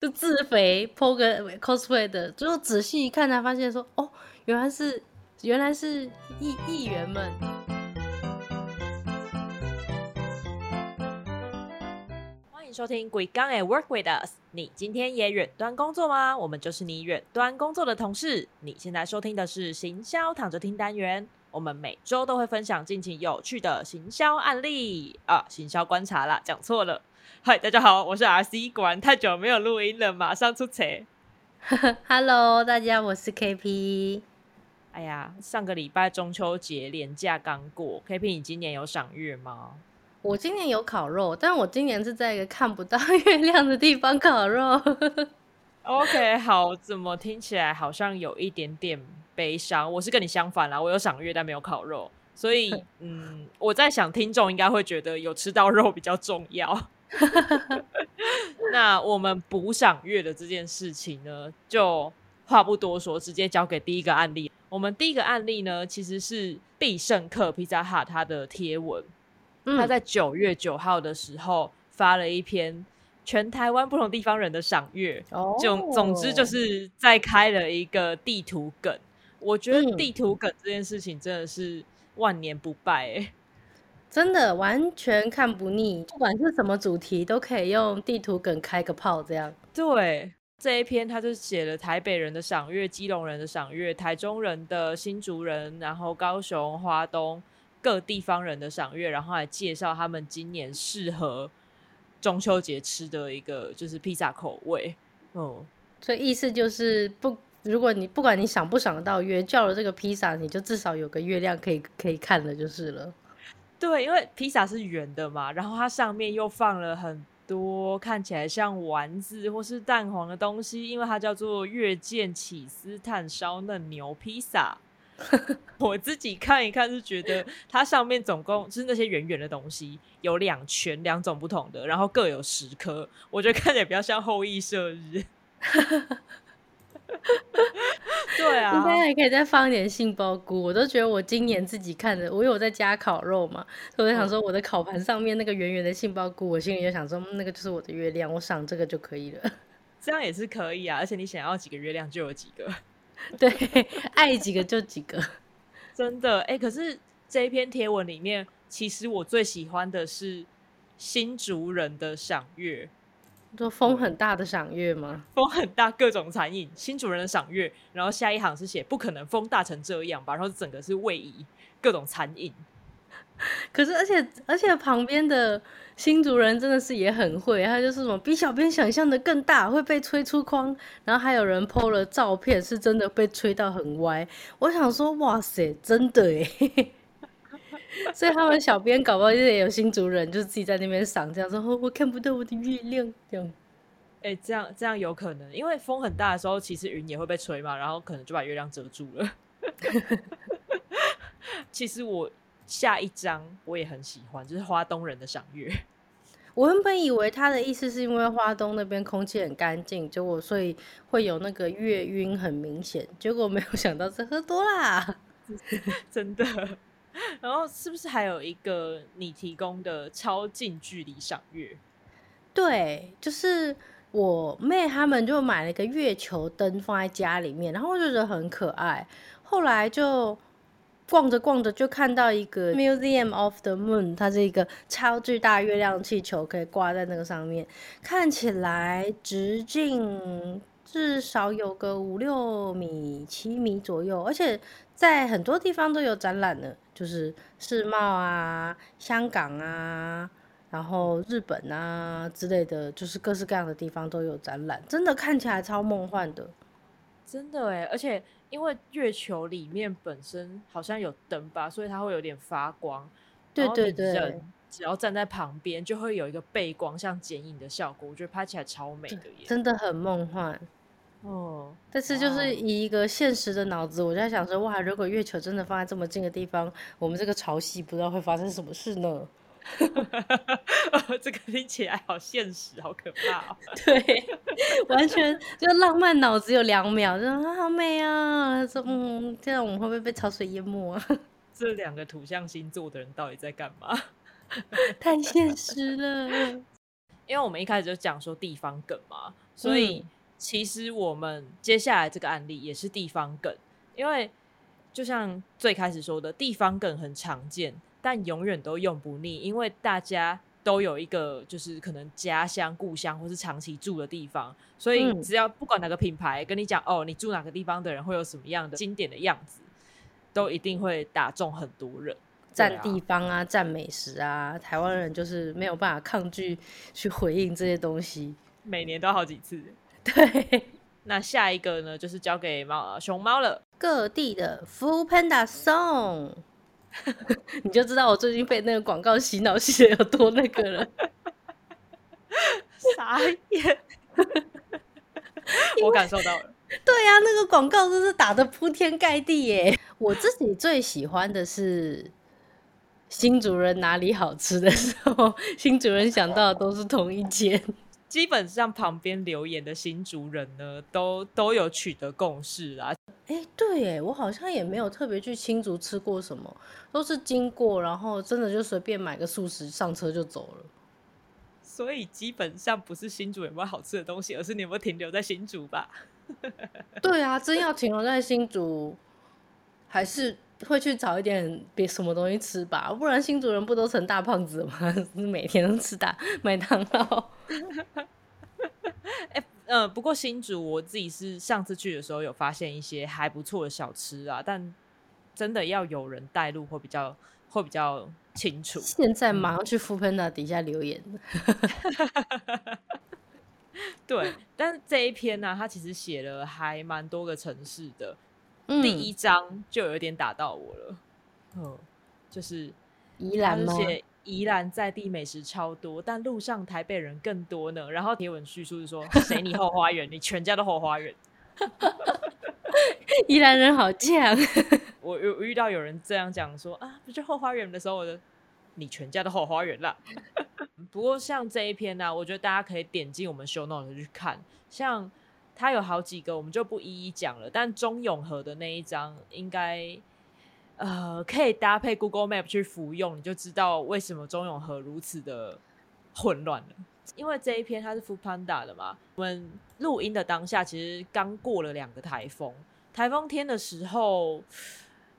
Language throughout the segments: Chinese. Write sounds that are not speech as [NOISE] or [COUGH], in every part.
就自肥 po 个 cosplay 的，最后仔细一看才发现说，哦，原来是原来是议议员们。欢迎收听《鬼刚诶 Work with Us》，你今天也远端工作吗？我们就是你远端工作的同事。你现在收听的是行销躺着听单元，我们每周都会分享近期有趣的行销案例啊，行销观察啦，讲错了。嗨，大家好，我是 RC，果然太久没有录音了，马上出车。[LAUGHS] Hello，大家，我是 KP。哎呀，上个礼拜中秋节连假刚过，KP 你今年有赏月吗？我今年有烤肉，但我今年是在一个看不到月亮的地方烤肉。[LAUGHS] OK，好，怎么听起来好像有一点点悲伤？我是跟你相反啦，我有赏月，但没有烤肉，所以 [LAUGHS] 嗯，我在想听众应该会觉得有吃到肉比较重要。[LAUGHS] 那我们补赏月的这件事情呢，就话不多说，直接交给第一个案例。我们第一个案例呢，其实是必胜客披萨哈他的贴文，他嗯，在九月九号的时候发了一篇全台湾不同地方人的赏月，哦总总之就是在开了一个地图梗。我觉得嗯地图梗这件事情真的是万年不败哎、真的完全看不腻，不管是什么主题，都可以用地图梗开个炮，这样。对，这一篇他就写了台北人的赏月、基隆人的赏月、台中人的新竹人，然后高雄、花东各地方人的赏月，然后来介绍他们今年适合中秋节吃的一个就是披萨口味。嗯，所以意思就是不，如果你不管你想不想得到月，叫了这个披萨，你就至少有个月亮可以可以看了就是了。对，因为披萨是圆的嘛，然后它上面又放了很多看起来像丸子或是蛋黄的东西，因为它叫做月见起司炭烧嫩牛披萨。[LAUGHS] 我自己看一看是觉得它上面总共就是那些圆圆的东西有两圈，两种不同的，然后各有十颗，我觉得看起来比较像后羿射日。[LAUGHS] 对啊，应该还可以再放一点杏鲍菇，我都觉得我今年自己看的，我有在家烤肉嘛，所以我就想说我的烤盘上面那个圆圆的杏鲍菇，我心里就想说，嗯那个就是我的月亮，我赏这个就可以了。[LAUGHS] 这样也是可以啊，而且你想要几个月亮就有几个。[LAUGHS] 对，爱几个就几个。[LAUGHS] 真的，哎、可是这一篇贴文里面，其实我最喜欢的是新竹人的赏月，说风很大的赏月吗？[LAUGHS] 风很大，各种残影。新主人的赏月，然后下一行是写不可能风大成这样吧，然后整个是位移，各种残影。[LAUGHS] 可是，而且而且旁边的新主人真的是也很会，他就是什么比小编想象的更大，会被吹出框，然后还有人 PO 了照片，是真的被吹到很歪。我想说，哇塞，真的诶。[LAUGHS] 所以他们小编搞不好也有新族人，就是自己在那边赏，这样说、哦我看不到我的月亮，这样。哎、这样这样有可能，因为风很大的时候，其实云也会被吹嘛，然后可能就把月亮遮住了。[LAUGHS] 其实我下一张我也很喜欢，就是花东人的赏月。我原本以为他的意思是因为花东那边空气很干净，结果所以会有那个月晕很明显，结果没有想到是喝多啦。[LAUGHS] 真的。[LAUGHS] 然后是不是还有一个你提供的超近距离赏月？对，就是我妹他们就买了一个月球灯放在家里面，然后我就觉得很可爱。后来就逛着逛着就看到一个 Museum of the Moon，它是一个超巨大月亮气球，可以挂在那个上面，看起来直径至少有个五六米、七米左右，而且在很多地方都有展览呢，就是世贸啊、香港啊。然后日本啊之类的，就是各式各样的地方都有展览，真的看起来超梦幻的。真的哎，而且因为月球里面本身好像有灯吧，所以它会有点发光。对对对人只要站在旁边，就会有一个背光像剪影的效果，我觉得拍起来超美的耶。真的很梦幻。哦，但是就是以一个现实的脑子，我就在想说，哇，如果月球真的放在这么近的地方，我们这个潮汐不知道会发生什么事呢？[LAUGHS] 这个听起来好现实，好可怕哦。对，完全就浪漫脑子有两秒，就啊好美啊，说嗯，这样我们会不会被潮水淹没啊？[LAUGHS] 这两个土象星座的人到底在干嘛？[LAUGHS] 太现实了。因为我们一开始就讲说地方梗嘛，所以其实我们接下来这个案例也是地方梗，因为就像最开始说的，地方梗很常见，但永远都用不腻，因为大家都有一个就是可能家乡、故乡或是长期住的地方，所以只要不管哪个品牌跟你讲哦，你住哪个地方的人会有什么样的经典的样子，都一定会打中很多人。占地方啊，占美食啊，台湾人就是没有办法抗拒去回应这些东西，每年都好几次。[LAUGHS] 对，那下一个呢，就是交给猫熊猫了。各地的 Food Panda Song，[LAUGHS] 你就知道我最近被那个广告洗脑洗的有多那个了。[LAUGHS] 傻眼，我感受到了。对呀，那个广告真是打的铺天盖地耶。我自己最喜欢的是。新主人哪里好吃的时候，新主人想到的都是同一间。基本上旁边留言的新主人呢，都都有取得共识啊。哎，对，哎，我好像也没有特别去新竹吃过什么，都是经过，然后真的就随便买个素食上车就走了。所以基本上不是新竹有没有好吃的东西，而是你有没有停留在新竹吧？[LAUGHS] 对啊，真要停留在新竹，还是？会去找一点别什么东西吃吧，不然新主人不都成大胖子了吗？[LAUGHS] 每天都吃大麦当劳。[LAUGHS] 哎，呃，不过新竹我自己是上次去的时候有发现一些还不错的小吃啊，但真的要有人带路会比较会比较清楚。现在马上去富喷那底下留言。[LAUGHS] 对，但是这一篇呢，他其实写了还蛮多个城市的。第一章就有点打到我了，嗯，就是宜兰吗？宜兰在地美食超多，但路上台北人更多呢。然后贴文叙述是说，[LAUGHS] 谁你后花园，你全家的后花园。[LAUGHS] 宜兰人好犟。[LAUGHS] 我有遇到有人这样讲说啊，不是后花园的时候，我的你全家的后花园啦。不过像这一篇呢，我觉得大家可以点进我们 show note 去看，像。它有好几个，我们就不一一讲了。但中永和的那一张，应该呃可以搭配 Google Map 去服用，你就知道为什么中永和如此的混乱了。因为这一篇它是 Food Panda 的嘛，我们录音的当下其实刚过了两个台风，台风天的时候，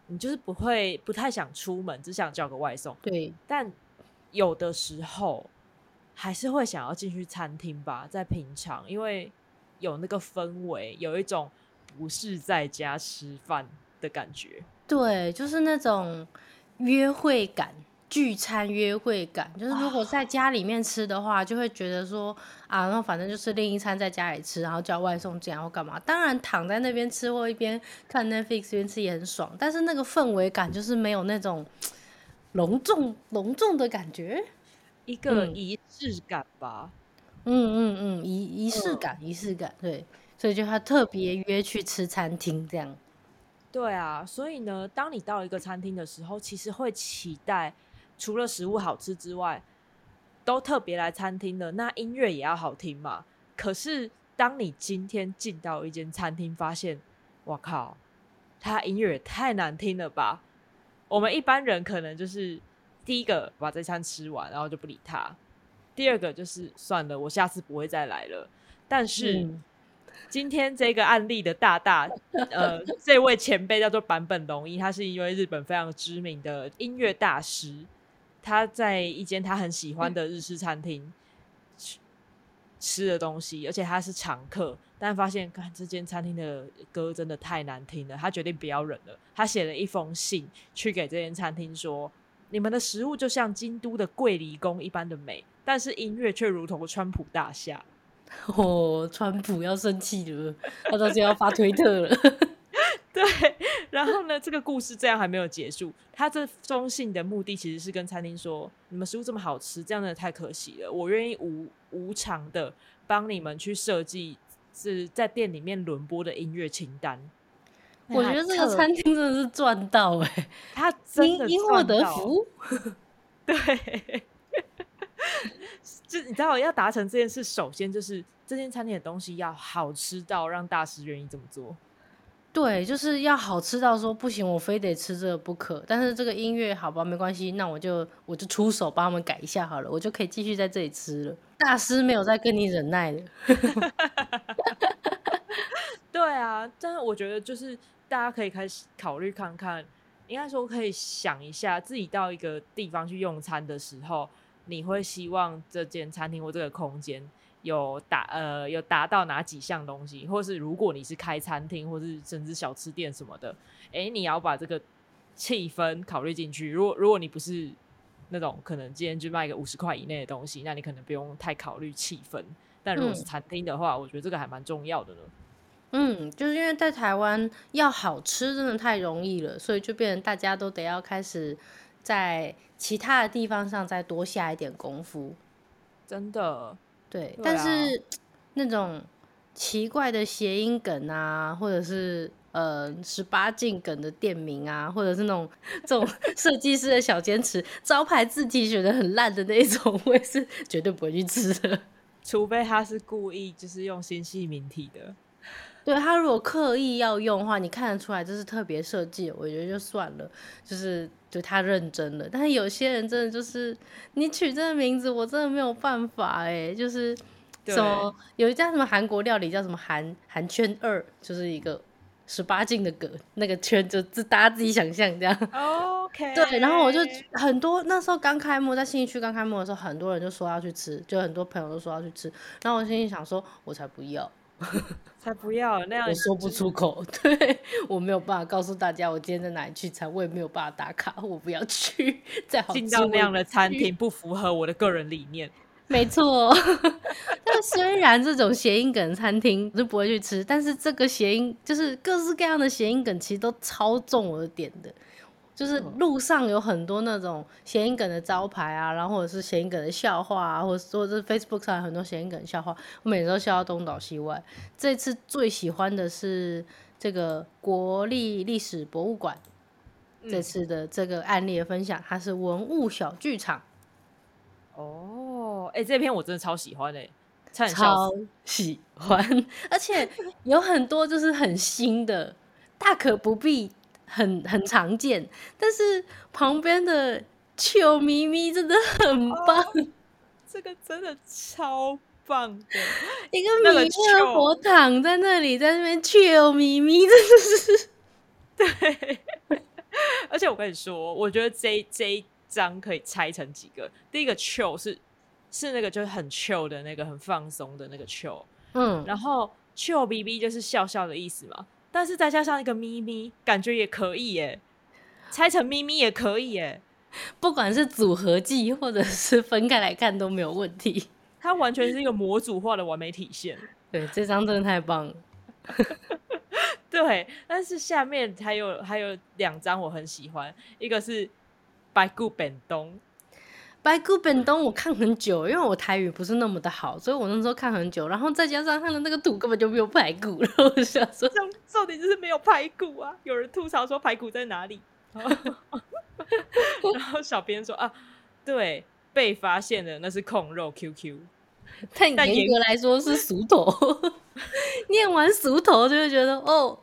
你就是不会不太想出门，只想叫个外送。对，但有的时候还是会想要进去餐厅吧，在平常，因为。有那个氛围，有一种不是在家吃饭的感觉。对，就是那种约会感，聚餐约会感。就是如果在家里面吃的话，就会觉得说啊，那反正就是另一餐在家里吃，然后叫外送这样或干嘛。当然躺在那边吃或一边看 Netflix 一边吃也很爽，但是那个氛围感就是没有那种隆重隆重的感觉，一个仪式感吧。嗯嗯嗯嗯，仪仪式感，仪式感，对，所以就他特别约去吃餐厅这样。对啊，所以呢，当你到一个餐厅的时候，其实会期待除了食物好吃之外，都特别来餐厅的，那音乐也要好听嘛。可是当你今天进到一间餐厅，发现，我靠，他音乐也太难听了吧？我们一般人可能就是第一个把这餐吃完，然后就不理他。第二个就是算了，我下次不会再来了。但是今天这个案例的大大，呃，这位前辈叫做坂本龙一，他是一位日本非常知名的音乐大师。他在一间他很喜欢的日式餐厅吃吃的东西，而且他是常客，但发现看这间餐厅的歌真的太难听了，他决定不要忍了。他写了一封信去给这间餐厅说：“你们的食物就像京都的桂离宫一般的美。”但是音乐却如同川普大厦，[LAUGHS] 哦，川普要生气了，他到时要发推特了。[LAUGHS] 对，然后呢，这个故事这样还没有结束。他这封信的目的其实是跟餐厅说：你们食物这么好吃，这样的太可惜了。我愿意无无偿的帮你们去设计是在店里面轮播的音乐清单。我觉得这个餐厅真的是赚到哎，他真的因祸得福。[LAUGHS] 对。就你知道，要达成这件事，首先就是这间餐厅的东西要好吃到让大师愿意这么做。对，就是要好吃到说不行，我非得吃这个不可。但是这个音乐好吧，没关系，那我就我就出手帮他们改一下好了，我就可以继续在这里吃了。大师没有在跟你忍耐的。[LAUGHS] 对啊，但是我觉得就是大家可以开始考虑看看，应该说可以想一下，自己到一个地方去用餐的时候，你会希望这间餐厅或这个空间。有达呃有达到哪几项东西，或是如果你是开餐厅，或是甚至小吃店什么的，哎，你要把这个气氛考虑进去。如果如果你不是那种可能今天就卖个五十块以内的东西，那你可能不用太考虑气氛。但如果是餐厅的话，我觉得这个还蛮重要的呢。嗯，就是因为在台湾要好吃真的太容易了，所以就变成大家都得要开始在其他的地方上再多下一点功夫。真的。对，但是那种奇怪的谐音梗啊，或者是呃十八禁梗的店名啊，或者是那种这种 [LAUGHS] 设计师的小坚持，招牌字体选的很烂的那种，我也是绝对不会去吃的。除非他是故意就是用新细明体的，对他如果刻意要用的话，你看得出来这是特别设计，我觉得就算了，就是。就他认真了，但是有些人真的就是你取这个名字，我真的没有办法哎，就是什么有一家什么韩国料理叫什么韩韩圈二，就是一个十八禁的梗，那个圈就自大家自己想象这样。OK。对，然后我就很多那时候刚开幕，在新义区刚开幕的时候，很多人就说要去吃，就很多朋友都说要去吃，然后我心里想说，我才不要。[LAUGHS] 才不要那样，我说不出口，[LAUGHS] 对我没有办法告诉大家我今天在哪里聚餐，我也没有办法打卡，我不要去。再好进到那样的餐厅不符合我的个人理念，没错。[LAUGHS] 但虽然这种谐音梗餐厅我就不会去吃，但是这个谐音就是各式各样的谐音梗，其实都超中我的点的。就是路上有很多那种谐音梗的招牌啊，然后或者是谐音梗的笑话啊，或者说是 Facebook 上有很多谐音梗笑话，我每次都笑到东倒西歪。这次最喜欢的是这个国立历史博物馆这次的这个案例的分享，它是文物小剧场。哦，哎，这篇我真的超喜欢哎，超喜欢，[LAUGHS] 而且有很多就是很新的，大可不必。很很常见，但是旁边的球咪咪真的很棒，这个真的超棒的，一个弥勒佛躺在那里，在那边球咪咪，真的是 [LAUGHS] 对。而且我跟你说，我觉得这这一张可以拆成几个。第一个球是是那个就是很 chill 的那个很放松的那个球，嗯，然后球咪咪就是笑笑的意思嘛。但是再加上一个咪咪，感觉也可以耶，拆成咪咪也可以耶，不管是组合技或者是分开来看都没有问题。它完全是一个模组化的完美体现。对，这张真的太棒了。[LAUGHS] 对，但是下面还有还有两张我很喜欢，一个是白骨本东。白骨本东我看很久，因为我台语不是那么的好，所以我那时候看很久。然后再加上他的那个图根本就没有排骨，然后我就想说，重重点就是没有排骨啊！有人吐槽说排骨在哪里？然后 [LAUGHS] 小编说啊，对，被发现的那是控肉 QQ，[LAUGHS] 但严格来说是熟头。[LAUGHS] 念完熟头就会觉得哦，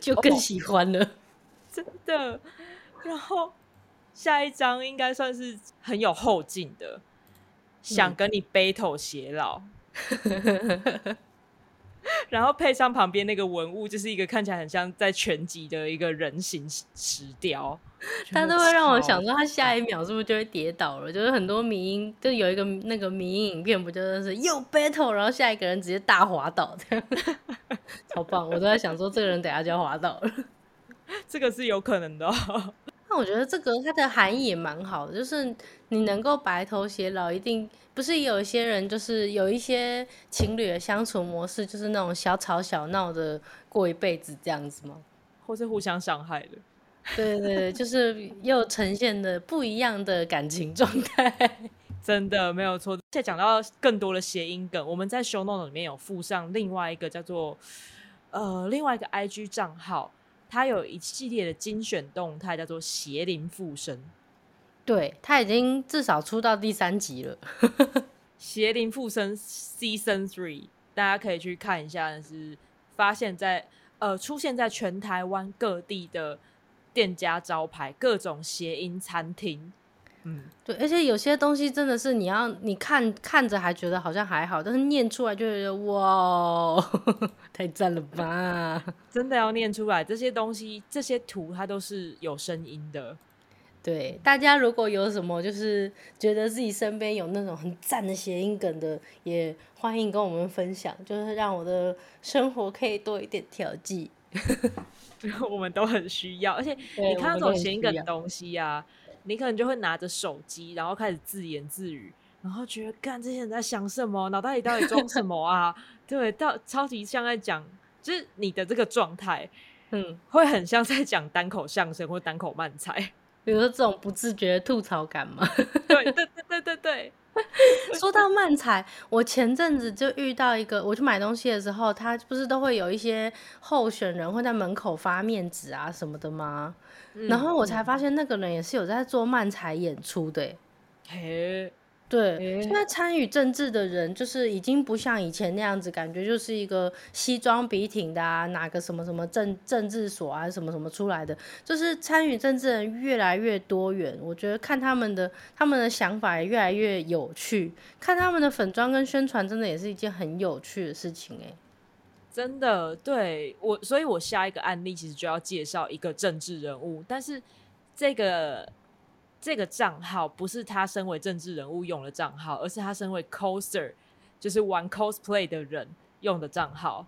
就更喜欢了，真的。然后。下一张应该算是很有后劲的，想跟你 battle 偕老，[LAUGHS] 然后配上旁边那个文物，就是一个看起来很像在拳击的一个人形石雕，他都会让我想说，他下一秒是不是就会跌倒了？就是很多迷音，就有一个那个迷音影片，不就是又 battle，然后下一个人直接大滑倒，这样 [LAUGHS] 超棒！我都在想说，这个人等下就要滑倒了，这个是有可能的。那我觉得这个它的含义也蛮好的，就是你能够白头偕老，一定不是有一些人就是有一些情侣的相处模式，就是那种小吵小闹的过一辈子这样子吗？或是互相伤害的？[LAUGHS] 对对对，就是又呈现的不一样的感情状态，[LAUGHS] 真的没有错。再讲到更多的谐音梗，我们在 show note 里面有附上另外一个叫做呃另外一个 IG 账号。他有一系列的精选动态，叫做“邪灵附身”。对他已经至少出到第三集了，[LAUGHS]《邪灵附身》Season Three，大家可以去看一下。是发现在呃出现在全台湾各地的店家招牌，各种谐音餐厅。嗯，对，而且有些东西真的是你要你看看着还觉得好像还好，但是念出来就觉得哇，太赞了吧！真的要念出来，这些东西这些图它都是有声音的。对，大家如果有什么就是觉得自己身边有那种很赞的谐音梗的，也欢迎跟我们分享，就是让我的生活可以多一点调剂。[LAUGHS] 我们都很需要，而且你看这种谐音梗的东西啊。你可能就会拿着手机，然后开始自言自语，然后觉得干这些人在想什么，脑袋里到底装什么啊？[LAUGHS] 对，到超级像在讲，就是你的这个状态，嗯，会很像在讲单口相声或单口慢才，比如说这种不自觉的吐槽感嘛。[LAUGHS] 对对对对对对。[LAUGHS] 说到漫才，我前阵子就遇到一个，我去买东西的时候，他不是都会有一些候选人会在门口发面纸啊什么的吗？然后我才发现那个人也是有在做漫才演出的，嘿，对，现在参与政治的人就是已经不像以前那样子，感觉就是一个西装笔挺的啊，哪个什么什么政政治所啊，什么什么出来的，就是参与政治人越来越多元。我觉得看他们的他们的想法也越来越有趣，看他们的粉妆跟宣传，真的也是一件很有趣的事情哎。真的对我，所以我下一个案例其实就要介绍一个政治人物，但是这个这个账号不是他身为政治人物用的账号，而是他身为 coser，就是玩 cosplay 的人用的账号。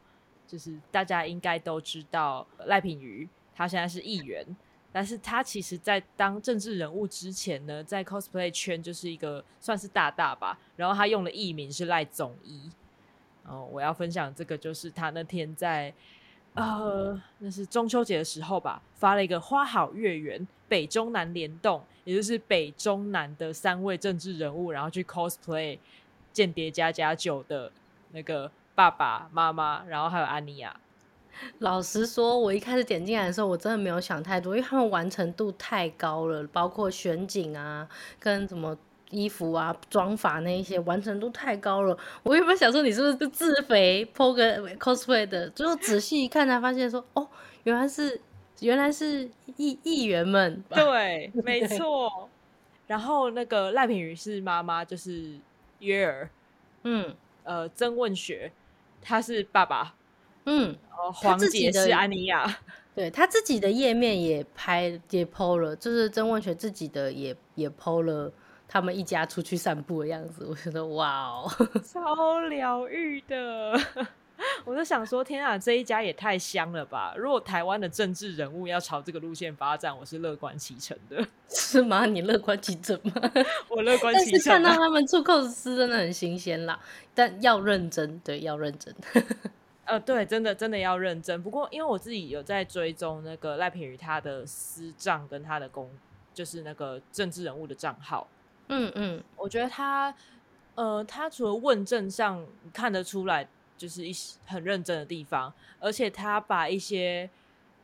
就是大家应该都知道赖品瑜，他现在是议员，但是他其实在当政治人物之前呢，在 cosplay 圈就是一个算是大大吧。然后他用的艺名是赖总一。哦，我要分享这个，就是他那天在，呃，那是中秋节的时候吧，发了一个花好月圆，北中南联动，也就是北中南的三位政治人物，然后去 cosplay 间谍加加九的那个爸爸妈妈，然后还有安妮亚。老实说，我一开始点进来的时候，我真的没有想太多，因为他们完成度太高了，包括选景啊，跟什么。衣服啊，妆法那一些完成度太高了。我原本想说你是不是自肥 po 个 cosplay 的，最后仔细一看才发现说，哦，原来是原来是议议员们。对，没错。[LAUGHS] 然后那个赖品妤是妈妈，就是约儿。嗯，呃，曾问学他是爸爸。嗯，黄姐是安妮亚。[LAUGHS] 对他自己的页面也拍也 po 了，就是曾问学自己的也也 po 了。他们一家出去散步的样子，我觉得哇哦，[LAUGHS] 超疗愈的。我就想说，天啊，这一家也太香了吧！如果台湾的政治人物要朝这个路线发展，我是乐观其成的。[LAUGHS] 是吗？你乐观其成吗？我乐观其成。但是看到他们出 cos 真的很新鲜啦，但要认真，对，要认真。呃，对，真的真的要认真。不过，因为我自己有在追踪那个赖品妤他的私账跟他的公，就是那个政治人物的账号。嗯嗯，我觉得他，呃，他除了问政上看得出来，就是一些很认真的地方，而且他把一些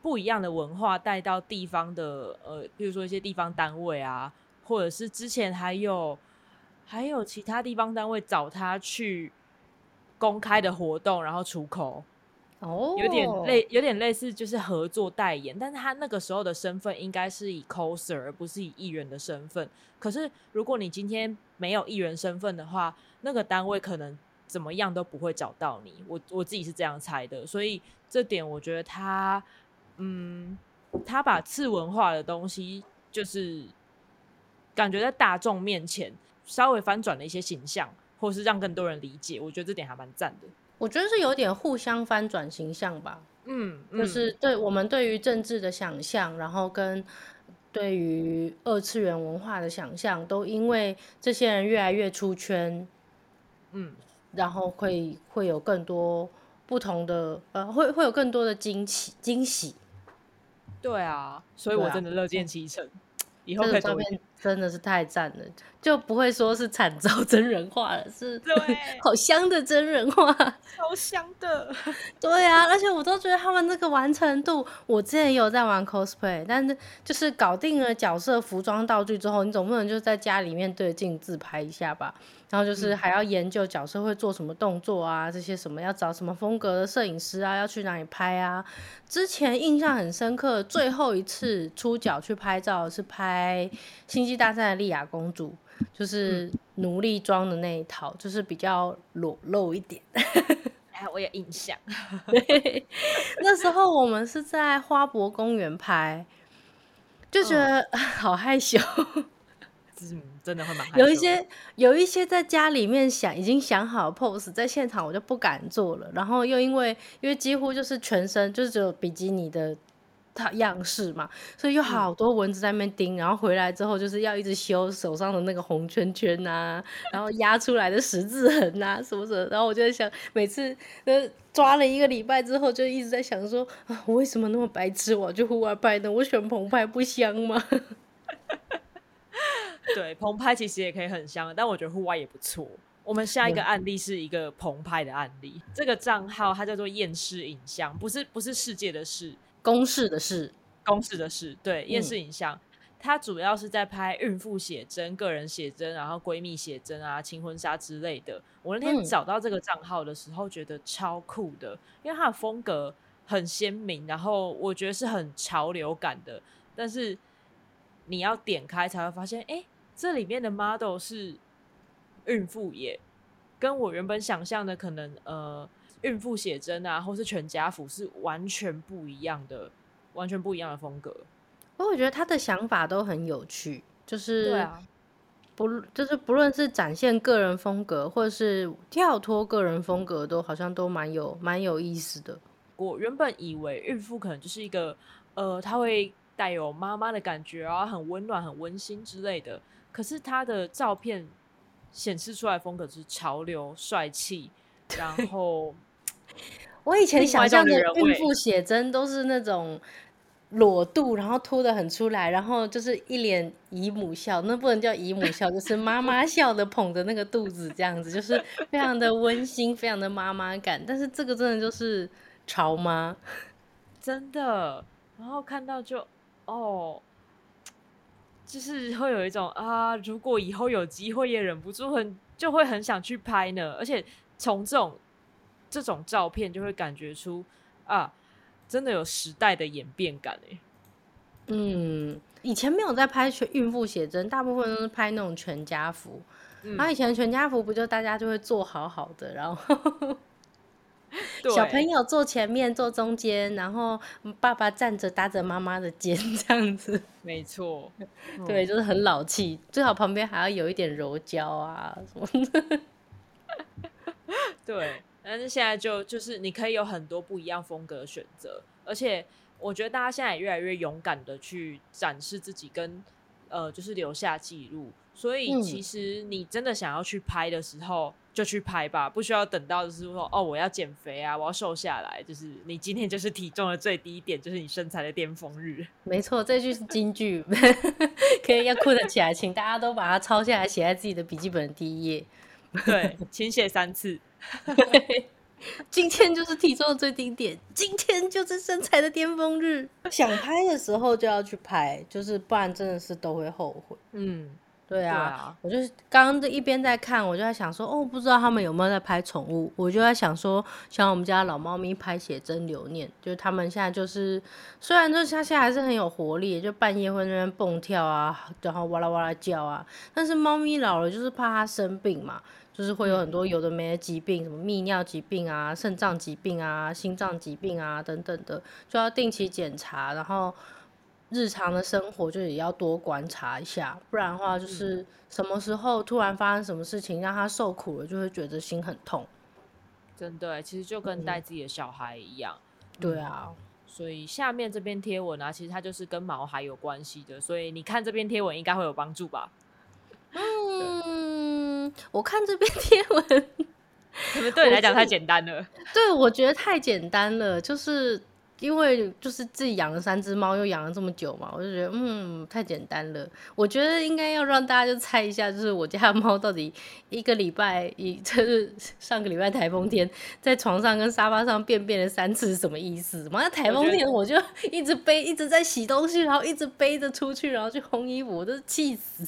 不一样的文化带到地方的，呃，比如说一些地方单位啊，或者是之前还有还有其他地方单位找他去公开的活动，然后出口。哦，有点类，有点类似，就是合作代言，但是他那个时候的身份应该是以 coser，而不是以艺人的身份。可是如果你今天没有艺人身份的话，那个单位可能怎么样都不会找到你。我我自己是这样猜的，所以这点我觉得他，嗯，他把次文化的东西，就是感觉在大众面前稍微翻转了一些形象，或是让更多人理解，我觉得这点还蛮赞的。我觉得是有点互相翻转形象吧，嗯，就是对我们对于政治的想象，然后跟对于二次元文化的想象，都因为这些人越来越出圈，嗯，然后会会有更多不同的，呃，会会有更多的惊喜惊喜。对啊，所以我真的乐见其成。以后可以照片真的是太赞了，就不会说是惨遭 [LAUGHS] 真人化了，是对 [LAUGHS] 好香的真人化。超香的。[LAUGHS] 对啊，而且我都觉得他们那个完成度，我之前也有在玩 cosplay，但是就是搞定了角色、服装、道具之后，你总不能就在家里面对着镜自拍一下吧？然后就是还要研究角色会做什么动作啊，这些什么要找什么风格的摄影师啊，要去哪里拍啊？之前印象很深刻，最后一次出脚去拍照是拍《星际大战》的莉亚公主，就是奴隶装的那一套，就是比较裸露一点。[LAUGHS] 哎，我有印象。[LAUGHS] 对，那时候我们是在花博公园拍，就觉得、[LAUGHS] 好害羞。嗯，真的会蛮害有一些有一些在家里面想已经想好 pose，在现场我就不敢做了。然后又因为因为几乎就是全身就是只有比基尼的它样式嘛，所以有好多蚊子在那边叮。然后回来之后就是要一直修手上的那个红圈圈啊，然后压出来的十字痕啊什么什么。然后我就在想，每次呃抓了一个礼拜之后，就一直在想说啊，我为什么那么白痴？我要去户外拍呢？我选澎湃不香吗？[LAUGHS] 对，澎湃其实也可以很香，但我觉得户外也不错。我们下一个案例是一个澎湃的案例，这个账号它叫做厌世影像，不是不是世界的世，公式的事，公式的事。对，夜视影像，它主要是在拍孕妇写真、个人写真，然后闺蜜写真啊、轻婚纱之类的。我那天嗯找到这个账号的时候，觉得超酷的，因为它的风格很鲜明，然后我觉得是很潮流感的，但是你要点开才会发现，哎、这里面的 model 是孕妇耶，跟我原本想象的可能呃孕妇写真啊，或是全家福是完全不一样的，完全不一样的风格。我觉得他的想法都很有趣，就是对啊，不就是不论是展现个人风格，或者是跳脱个人风格，都好像都蛮有蛮有意思的。我原本以为孕妇可能就是一个呃，她会带有妈妈的感觉啊，很温暖、很温馨之类的。可是她的照片显示出来的风格是潮流、帅气，然后我以前想象的孕妇写真都是那种裸肚，然后凸的很出来，然后就是一脸姨母笑，那不能叫姨母笑，就是妈妈 [LAUGHS] 笑的捧着那个肚子这样子，就是非常的温馨，非常的妈妈感。但是这个真的就是潮妈，真的，然后看到就哦，就是会有一种啊，如果以后有机会，也忍不住很就会很想去拍呢。而且从这种这种照片，就会感觉出啊，真的有时代的演变感哎。嗯，以前没有在拍全孕妇写真，大部分都是拍那种全家福。嗯然后以前全家福不就大家就会坐好好的，然后 [LAUGHS] 小朋友坐前面，坐中间，然后爸爸站着搭着妈妈的肩这样子。没错，[LAUGHS] 对，嗯就是很老气，最好旁边还要有一点柔焦啊什么的。[LAUGHS] 对，但是现在就就是你可以有很多不一样风格的选择，而且我觉得大家现在也越来越勇敢的去展示自己跟呃，就是留下记录。所以嗯其实你真的想要去拍的时候，就去拍吧，不需要等到就是说哦，我要减肥啊，我要瘦下来，就是你今天就是体重的最低点，就是你身材的巅峰日。没错，这句是金句，[LAUGHS] 可以要哭得起来，请大家都把它抄下来，写在自己的笔记本的第一页。对，请写三次。[LAUGHS] 今天就是体重的最低点，今天就是身材的巅峰日。想拍的时候就要去拍，就是不然真的是都会后悔。嗯，对啊，我就是刚刚这一边在看，我就在想说，哦，不知道他们有没有在拍宠物，我就在想说，像我们家老猫咪拍写真留念，就是他们现在就是，虽然就是它现在还是很有活力，就半夜会那边蹦跳啊，然后哇啦哇啦叫啊，但是猫咪老了就是怕它生病嘛，就是会有很多有的没的疾病，什么泌尿疾病啊、肾脏疾病啊、心脏疾病啊等等的，就要定期检查，然后日常的生活就也要多观察一下，不然的话就是什么时候突然发生什么事情让他受苦了，就会觉得心很痛。真的欸，其实就跟带自己的小孩一样。对啊，所以下面这篇贴文啊，其实它就是跟毛孩有关系的，所以你看这篇贴文应该会有帮助吧？嗯，我看这篇 [LAUGHS] 贴文，可能对你来讲太简单了。对我觉得太简单了，就是因为就是自己养了三只猫，又养了这么久嘛，我就觉得嗯太简单了。我觉得应该要让大家就猜一下，就是我家的猫到底一个礼拜一 [LAUGHS] 就是上个礼拜台风天在床上跟沙发上便便了三次是什么意思？妈台风天我就 [LAUGHS] 一直背一直在洗东西，然后一直背着出去，然后去烘衣服，我都气死。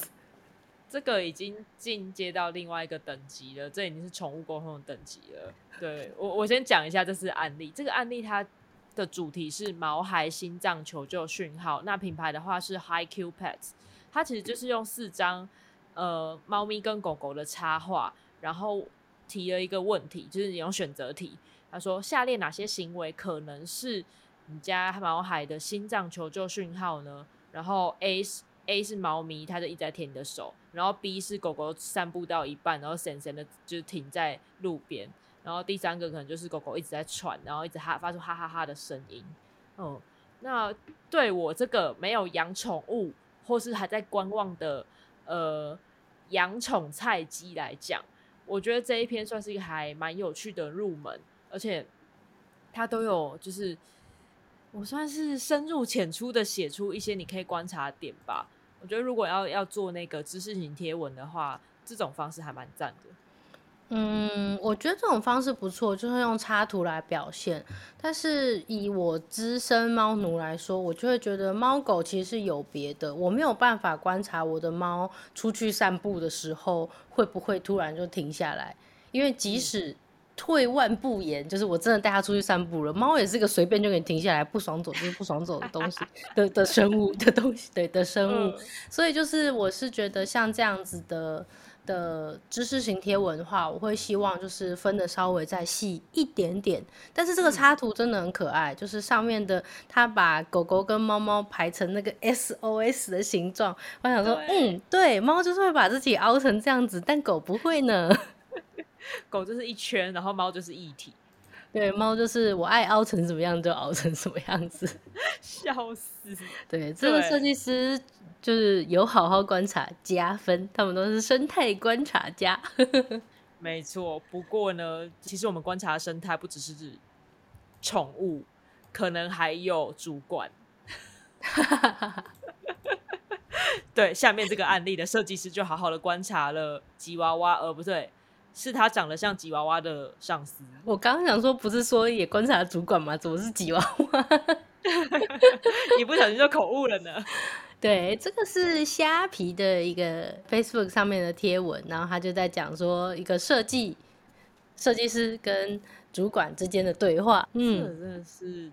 这个已经进阶到另外一个等级了，这已经是宠物沟通的等级了。对我，我先讲一下这是案例，这个案例它。的主题是毛孩心脏求救讯号。那品牌的话是 High Q Pets，它其实就是用四张呃猫咪跟狗狗的插画，然后提了一个问题，就是你用选择题。他说下列哪些行为可能是你家毛孩的心脏求救讯号呢？然后 A A 是猫咪，它就一直在舔你的手。然后 B 是狗狗散步到一半，然后神神的就停在路边。然后第三个可能就是狗狗一直在喘，然后一直哈发出哈哈哈的声音。哦，那对我这个没有养宠物或是还在观望的呃养宠菜鸡来讲，我觉得这一篇算是一个还蛮有趣的入门，而且它都有就是我算是深入浅出的写出一些你可以观察点吧。我觉得如果要要做那个知识型贴文的话，这种方式还蛮赞的。嗯，我觉得这种方式不错，就是用插图来表现。但是以我资深猫奴来说，我就会觉得猫狗其实是有别的。我没有办法观察我的猫出去散步的时候会不会突然就停下来，因为即使退万步言，就是我真的带它出去散步了，猫也是个随便就可以停下来不爽走就是不爽走的东西的的生物的东西对的生物。所以就是我是觉得像这样子的。的知识型贴文的话，我会希望就是分的稍微再细一点点，但是这个插图真的很可爱，就是上面的它把狗狗跟猫猫排成那个 [LAUGHS] SOS 的形状，我想说，嗯，对，猫就是会把自己凹成这样子，但狗不会呢，狗就是一圈，然后猫就是一体，对，猫就是我爱凹成什么样就凹成什么样子，[LAUGHS] 笑死，对，这个设计师。就是有好好观察加分，他们都是生态观察家。[LAUGHS] 没错，不过呢，其实我们观察生态不只是指宠物，可能还有主管。[LAUGHS] 对，下面这个案例的设计师就好好的观察了吉娃娃，呃，不对，是他长得像吉娃娃的上司。我刚刚想说，不是说也观察主管吗？怎么是吉娃娃？[LAUGHS] 一不小心就口误了呢。[LAUGHS] 对，这个是虾皮的一个 Facebook 上面的贴文，然后他就在讲说一个设计设计师跟主管之间的对话。嗯，真的是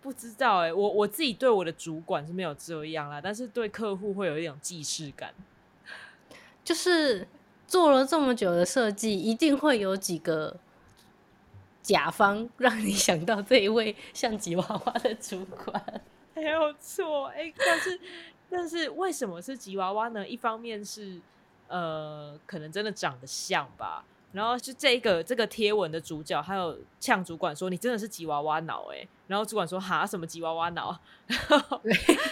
不知道哎，我我自己对我的主管是没有这样啦，但是对客户会有一种既视感，就是做了这么久的设计，一定会有几个甲方让你想到这一位像吉娃娃的主管。没有错，哎，但是但是为什么是吉娃娃呢？一方面是呃，可能真的长得像吧。然后就这个这个贴文的主角，还有呛主管说你真的是吉娃娃脑哎。然后主管说哈什么吉娃娃脑？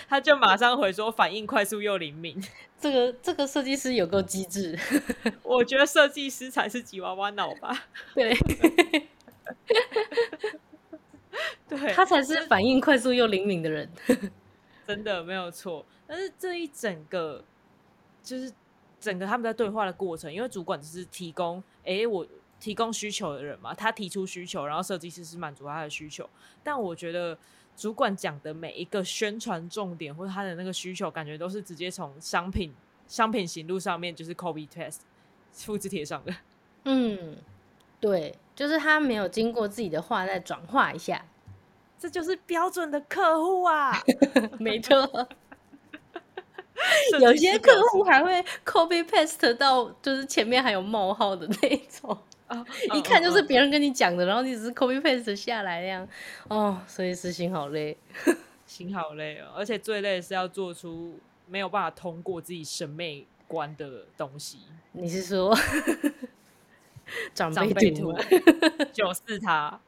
他就马上回说反应快速又灵敏。这个这个设计师有够机智，[LAUGHS] 我觉得设计师才是吉娃娃脑吧。对。对他才是反应快速又灵敏的人，[LAUGHS] 真的没有错。但是这一整个就是整个他们在对话的过程，因为主管只是提供，哎，我提供需求的人嘛，他提出需求，然后设计师是满足他的需求。但我觉得主管讲的每一个宣传重点或者他的那个需求，感觉都是直接从商品商品行路上面就是 copy test 复制贴上的。[LAUGHS] 嗯，对。就是他没有经过自己的话再转化一下，这就是标准的客户啊，[LAUGHS] 没错。[LAUGHS] 有些客户还会 copy paste 到，就是前面还有冒号的那种啊，[LAUGHS] 一看就是别人跟你讲的，然后你只是 copy paste 下来那样。哦，所以是心好累，[LAUGHS] 心好累哦，而且最累是要做出没有办法通过自己审美观的东西。你是说？长辈图，就是他。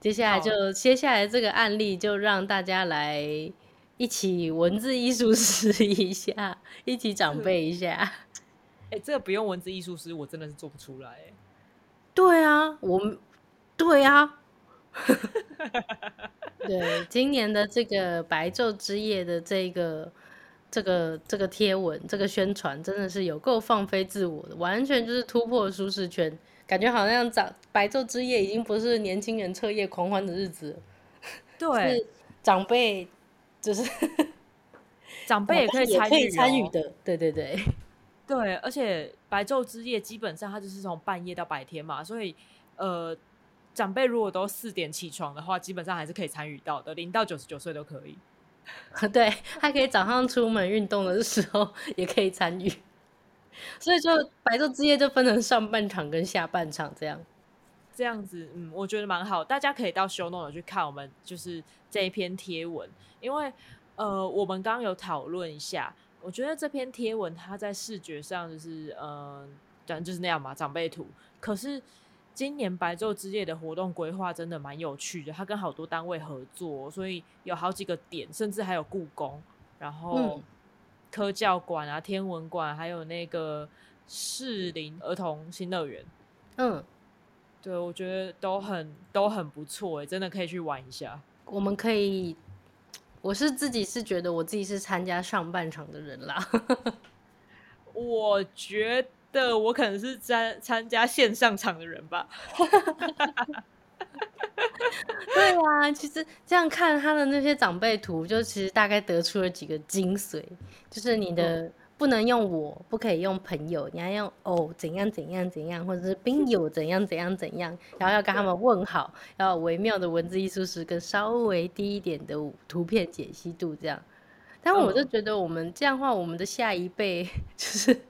接下来就接下来这个案例，就让大家来一起文字艺术师一下，一起长辈一下。[LAUGHS] 哎，这个不用文字艺术师，我真的是做不出来。对啊，我们对啊，[LAUGHS] 对，今年的这个白昼之夜的这个这个这个贴文，这个宣传真的是有够放飞自我的，完全就是突破舒适圈，感觉好像长白昼之夜已经不是年轻人彻夜狂欢的日子，对，长辈就是 [LAUGHS] 长辈也可以参与参与的，对对对。[LAUGHS] 对，而且白昼之夜基本上它就是从半夜到白天嘛，所以呃，长辈如果都四点起床的话，基本上还是可以参与到的，零到九十九岁都可以。[LAUGHS] 对，他可以早上出门运动的时候也可以参与，所以就白昼之夜就分成上半场跟下半场这样。这样子，嗯，我觉得蛮好，大家可以到 show note 去看我们就是这一篇贴文，因为呃，我们刚刚有讨论一下。我觉得这篇贴文它在视觉上就是，嗯，正就是那样嘛，长辈图。可是今年白昼之夜的活动规划真的蛮有趣的，它跟好多单位合作，所以有好几个点，甚至还有故宫，然后科教馆啊、天文馆，还有那个适龄儿童新乐园。嗯，对，我觉得都很都很不错，哎，真的可以去玩一下。我们可以。我是自己是觉得我自己是参加上半场的人啦，[LAUGHS] 我觉得我可能是参参加线上场的人吧。[LAUGHS] 对啊，其实这样看他的那些长辈图，就其实大概得出了几个精髓，就是你的。不能用我，不可以用朋友，你要用哦怎样怎样怎样，或者是宾友怎样怎样怎样，然后要跟他们问好，要微妙的文字艺术是跟稍微低一点的图片解析度这样。但我就觉得我们这样话，我们的下一辈 [LAUGHS] 就是。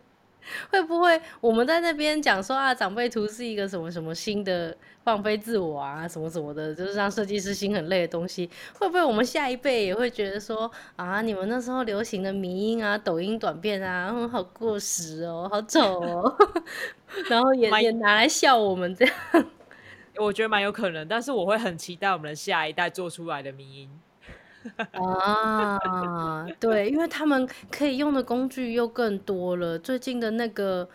[LAUGHS] 会不会我们在那边讲说啊，长辈图是一个什么什么新的放飞自我啊，什么什么的，就是让设计师心很累的东西？会不会我们下一辈也会觉得说啊，你们那时候流行的迷音啊、抖音短片啊，好过时哦，好丑哦，[LAUGHS] 然后也也拿来笑我们这样？[LAUGHS] 我觉得蛮有可能，但是我会很期待我们的下一代做出来的迷音。[LAUGHS] 啊，对，因为他们可以用的工具又更多了。最近的那个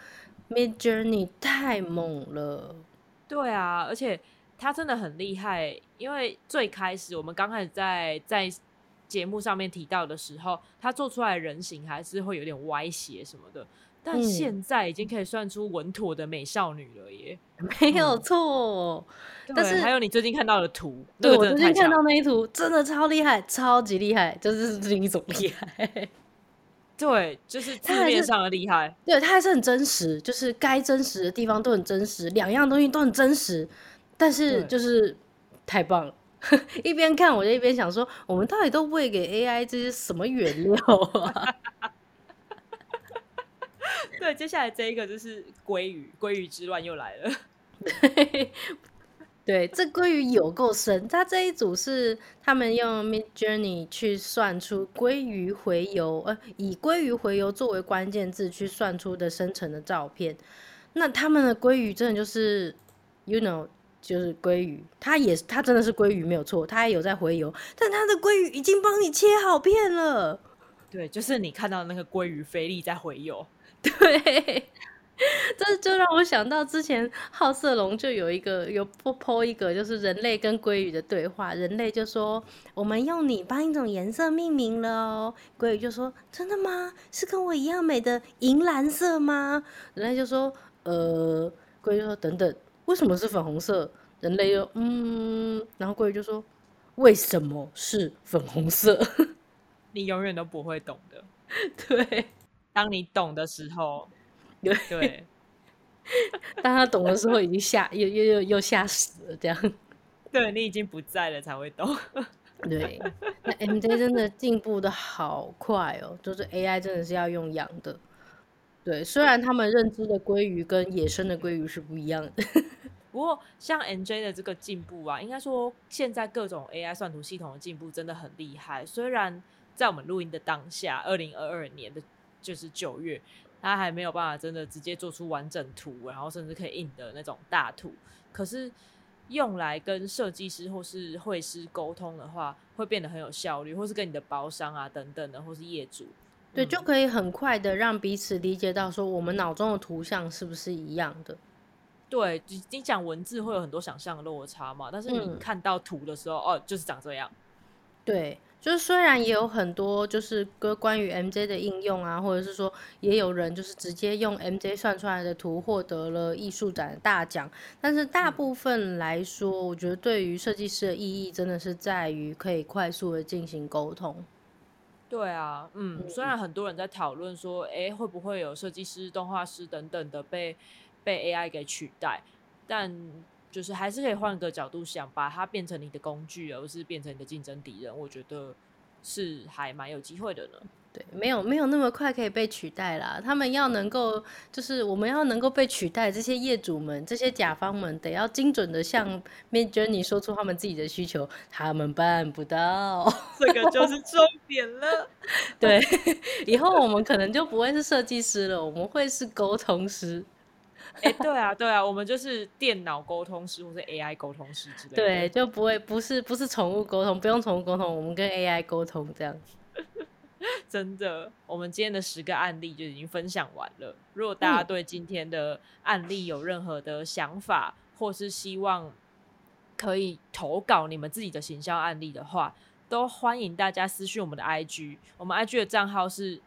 Mid Journey 太猛了，对啊，而且他真的很厉害。因为最开始我们刚开始在在节目上面提到的时候，他做出来人形还是会有点歪斜什么的。但现在已经可以算出稳妥的美少女了耶，[LAUGHS] 没有错。但是还有你最近看到的图，对我最近看到那一图真的超厉害，超级厉害，就是另一种厉 [LAUGHS] 害。对，就是字面上的厉害。对，它还是很真实，就是该真实的地方都很真实，两样东西都很真实。但是就是太棒了，[LAUGHS] 一边看我就一边想说，我们到底都喂给 AI 这些什么原料啊？[LAUGHS] 对，接下来这一个就是鲑鱼，鲑鱼之乱又来了。[LAUGHS] 对，这鲑鱼有够深。它这一组是他们用 Mid Journey 去算出鲑鱼回游，呃，以鲑鱼回游作为关键字去算出的生成的照片。那他们的鲑鱼真的就是，you know，就是鲑鱼，它也它真的是鲑鱼没有错，它也有在回游，但它的鲑鱼已经帮你切好片了。对，就是你看到那个鲑鱼菲力在回游。[LAUGHS] 对，这就让我想到之前好色龙就有一个有播播一个，就是人类跟鲑鱼的对话。人类就说：“我们用你帮一种颜色命名了哦。”鲑鱼就说：“真的吗？是跟我一样美的银蓝色吗？”人类就说：“呃。”鲑鱼说：“等等，为什么是粉红色？”人类又嗯，然后鲑鱼就说：“为什么是粉红色？” [LAUGHS] 你永远都不会懂的。对。当你懂的时候，对，[LAUGHS] 当他懂的时候，已经吓 [LAUGHS] 又又又又吓死了，这样。对你已经不在了才会懂。[LAUGHS] 对，那 MJ 真的进步的好快哦，就是 AI 真的是要用养的。对，虽然他们认知的鲑鱼跟野生的鲑鱼是不一样的，不过像 MJ 的这个进步啊，应该说现在各种 AI 算图系统的进步真的很厉害。虽然在我们录音的当下，二零二二年的。就是九月，他还没有办法真的直接做出完整图，然后甚至可以印的那种大图。可是用来跟设计师或是绘师沟通的话，会变得很有效率，或是跟你的包商啊等等的，或是业主，对，就可以很快的让彼此理解到说我们脑中的图像是不是一样的。对，你你讲文字会有很多想象的落差嘛，但是你嗯看到图的时候，哦，就是长这样。对，就是虽然也有很多就是关关于 MJ 的应用啊，或者是说也有人就是直接用 MJ 算出来的图获得了艺术展的大奖，但是大部分来说，我觉得对于设计师的意义真的是在于可以快速的进行沟通。对啊，嗯，虽然很多人在讨论说，哎，会不会有设计师、动画师等等的被被 AI 给取代，但就是还是可以换个角度想，把它变成你的工具，而不是变成你的竞争敌人。我觉得是还蛮有机会的呢。对，没有没有那么快可以被取代啦。他们要能够，就是我们要能够被取代，这些业主们、这些甲方们，得要精准的向 Mid Journey 说出他们自己的需求，他们办不到。这个就是重点了。对，[LAUGHS] 以后我们可能就不会是设计师了，我们会是沟通师。哎、对啊，对啊，我们就是电脑沟通师或是 AI 沟通师之类的。对，就不会不是不是宠物沟通，不用宠物沟通，我们跟 AI 沟通这样。[LAUGHS] 真的，我们今天的十个案例就已经分享完了。如果大家嗯对今天的案例有任何的想法，或是希望可以投稿你们自己的行销案例的话，都欢迎大家私讯我们的 IG。我们 IG 的账号是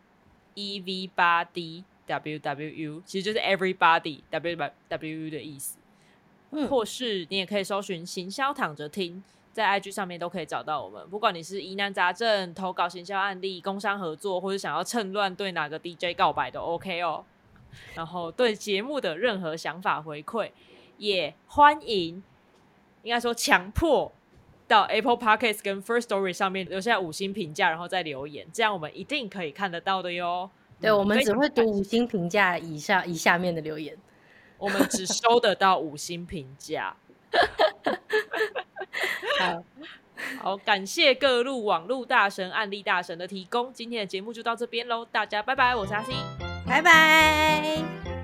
ev 八 d wwu，其实就是 Everybody W W U 的意思。嗯或是你也可以搜寻“行销躺着听”，在 IG 上面都可以找到我们。不管你是疑难杂症、投稿行销案例、工商合作，或是想要趁乱对哪个 DJ 告白都 OK 哦。然后对节目的任何想法回馈，也欢迎，应该说强迫到 Apple Podcast 跟 First Story 上面留下五星评价，然后再留言，这样我们一定可以看得到的哟。对，嗯我们只会读五星评价以上以下面的留言。我们只收得到五星评价。[LAUGHS] 好，好，感谢各路网络大神、案例大神的提供。今天的节目就到这边喽，大家拜拜，我是阿星。拜拜。